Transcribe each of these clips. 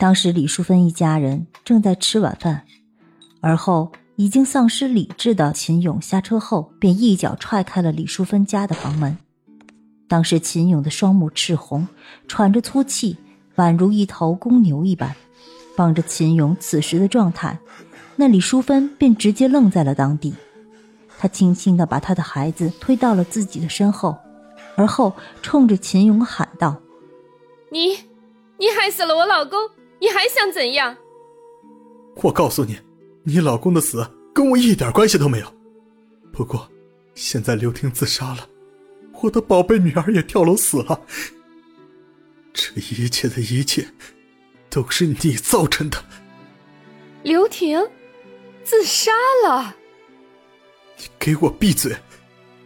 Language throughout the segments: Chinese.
当时李淑芬一家人正在吃晚饭，而后已经丧失理智的秦勇下车后，便一脚踹开了李淑芬家的房门。当时秦勇的双目赤红，喘着粗气，宛如一头公牛一般。望着秦勇此时的状态，那李淑芬便直接愣在了当地。她轻轻地把她的孩子推到了自己的身后，而后冲着秦勇喊道：“你，你害死了我老公！”你还想怎样？我告诉你，你老公的死跟我一点关系都没有。不过，现在刘婷自杀了，我的宝贝女儿也跳楼死了。这一切的一切，都是你造成的。刘婷，自杀了？你给我闭嘴！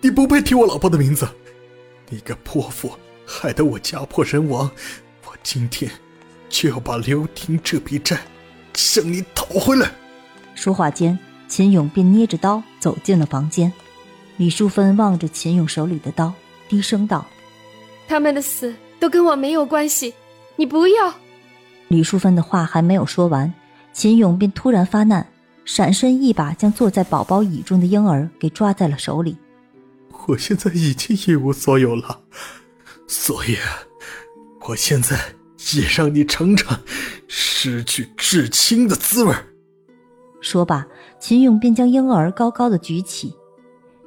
你不配提我老婆的名字！你个泼妇，害得我家破人亡！我今天。就要把刘婷这笔债向你讨回来。说话间，秦勇便捏着刀走进了房间。李淑芬望着秦勇手里的刀，低声道：“他们的死都跟我没有关系，你不要。”李淑芬的话还没有说完，秦勇便突然发难，闪身一把将坐在宝宝椅中的婴儿给抓在了手里。我现在已经一无所有了，所以，我现在。也让你尝尝失去至亲的滋味。说罢，秦勇便将婴儿高高的举起。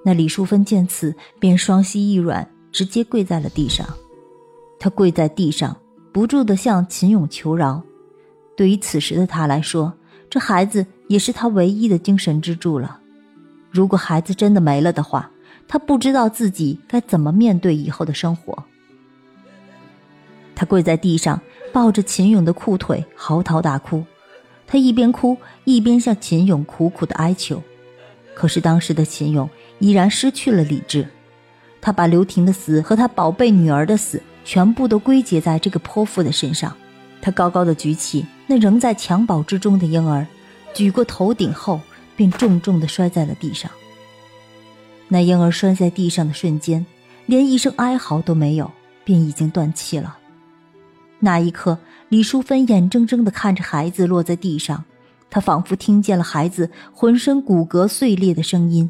那李淑芬见此，便双膝一软，直接跪在了地上。她跪在地上，不住地向秦勇求饶。对于此时的她来说，这孩子也是她唯一的精神支柱了。如果孩子真的没了的话，她不知道自己该怎么面对以后的生活。他跪在地上，抱着秦勇的裤腿，嚎啕大哭。他一边哭，一边向秦勇苦苦的哀求。可是当时的秦勇已然失去了理智，他把刘婷的死和他宝贝女儿的死全部都归结在这个泼妇的身上。他高高的举起那仍在襁褓之中的婴儿，举过头顶后，便重重的摔在了地上。那婴儿摔在地上的瞬间，连一声哀嚎都没有，便已经断气了。那一刻，李淑芬眼睁睁地看着孩子落在地上，她仿佛听见了孩子浑身骨骼碎裂的声音。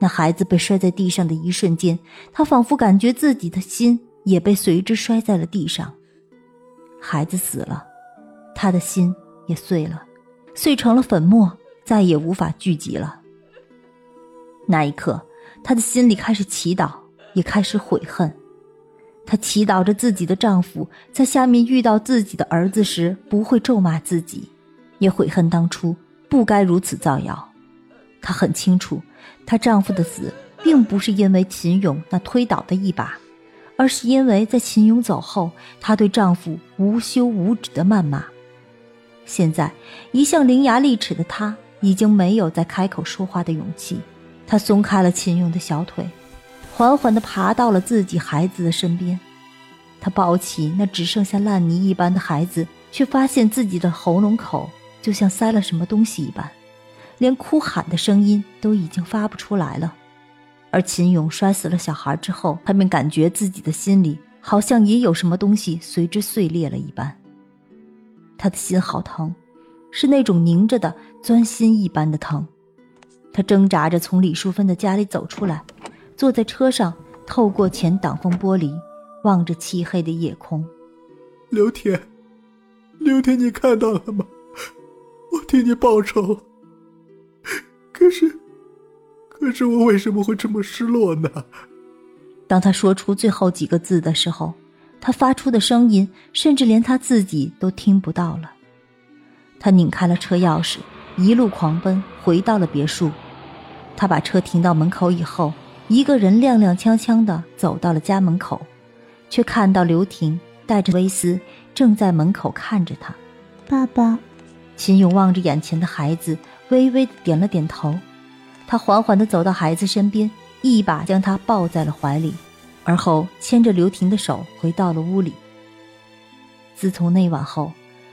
那孩子被摔在地上的一瞬间，她仿佛感觉自己的心也被随之摔在了地上。孩子死了，她的心也碎了，碎成了粉末，再也无法聚集了。那一刻，她的心里开始祈祷，也开始悔恨。她祈祷着自己的丈夫在下面遇到自己的儿子时不会咒骂自己，也悔恨当初不该如此造谣。她很清楚，她丈夫的死并不是因为秦勇那推倒的一把，而是因为在秦勇走后，她对丈夫无休无止的谩骂。现在，一向伶牙俐齿的她已经没有再开口说话的勇气。她松开了秦勇的小腿。缓缓地爬到了自己孩子的身边，他抱起那只剩下烂泥一般的孩子，却发现自己的喉咙口就像塞了什么东西一般，连哭喊的声音都已经发不出来了。而秦勇摔死了小孩之后，他便感觉自己的心里好像也有什么东西随之碎裂了一般，他的心好疼，是那种凝着的钻心一般的疼。他挣扎着从李淑芬的家里走出来。坐在车上，透过前挡风玻璃，望着漆黑的夜空。刘天，刘天，你看到了吗？我替你报仇。可是，可是我为什么会这么失落呢？当他说出最后几个字的时候，他发出的声音，甚至连他自己都听不到了。他拧开了车钥匙，一路狂奔回到了别墅。他把车停到门口以后。一个人踉踉跄跄地走到了家门口，却看到刘婷带着威斯正在门口看着他。爸爸，秦勇望着眼前的孩子，微微的点了点头。他缓缓地走到孩子身边，一把将他抱在了怀里，而后牵着刘婷的手回到了屋里。自从那晚后，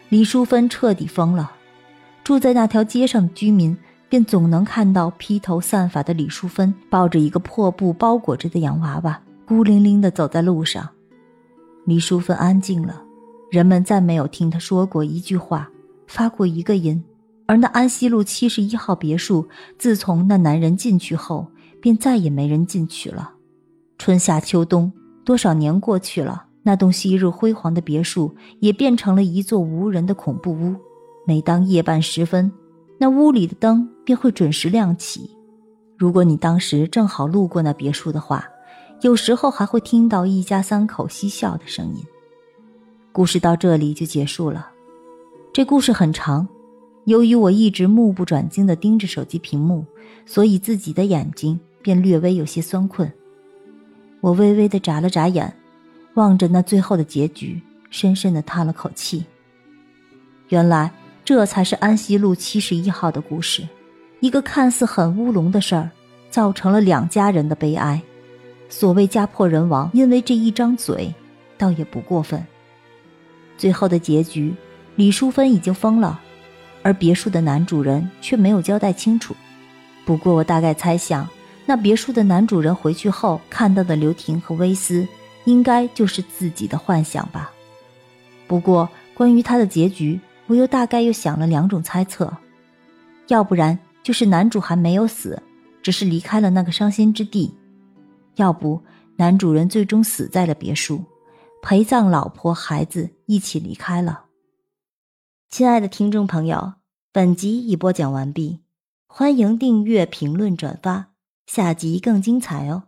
李淑芬彻底疯了。住在那条街上的居民便总能看到披头散发的李淑芬抱着一个破布包裹着的洋娃娃，孤零零地走在路上。李淑芬安静了，人们再没有听她说过一句话，发过一个音。而那安西路七十一号别墅，自从那男人进去后，便再也没人进去了。春夏秋冬，多少年过去了，那栋昔日辉煌的别墅也变成了一座无人的恐怖屋。每当夜半时分，那屋里的灯便会准时亮起。如果你当时正好路过那别墅的话，有时候还会听到一家三口嬉笑的声音。故事到这里就结束了。这故事很长。由于我一直目不转睛地盯着手机屏幕，所以自己的眼睛便略微有些酸困。我微微地眨了眨眼，望着那最后的结局，深深地叹了口气。原来这才是安溪路七十一号的故事，一个看似很乌龙的事儿，造成了两家人的悲哀。所谓家破人亡，因为这一张嘴，倒也不过分。最后的结局，李淑芬已经疯了。而别墅的男主人却没有交代清楚。不过我大概猜想，那别墅的男主人回去后看到的刘婷和威斯，应该就是自己的幻想吧。不过关于他的结局，我又大概又想了两种猜测：要不然就是男主还没有死，只是离开了那个伤心之地；要不男主人最终死在了别墅，陪葬老婆孩子一起离开了。亲爱的听众朋友，本集已播讲完毕，欢迎订阅、评论、转发，下集更精彩哦。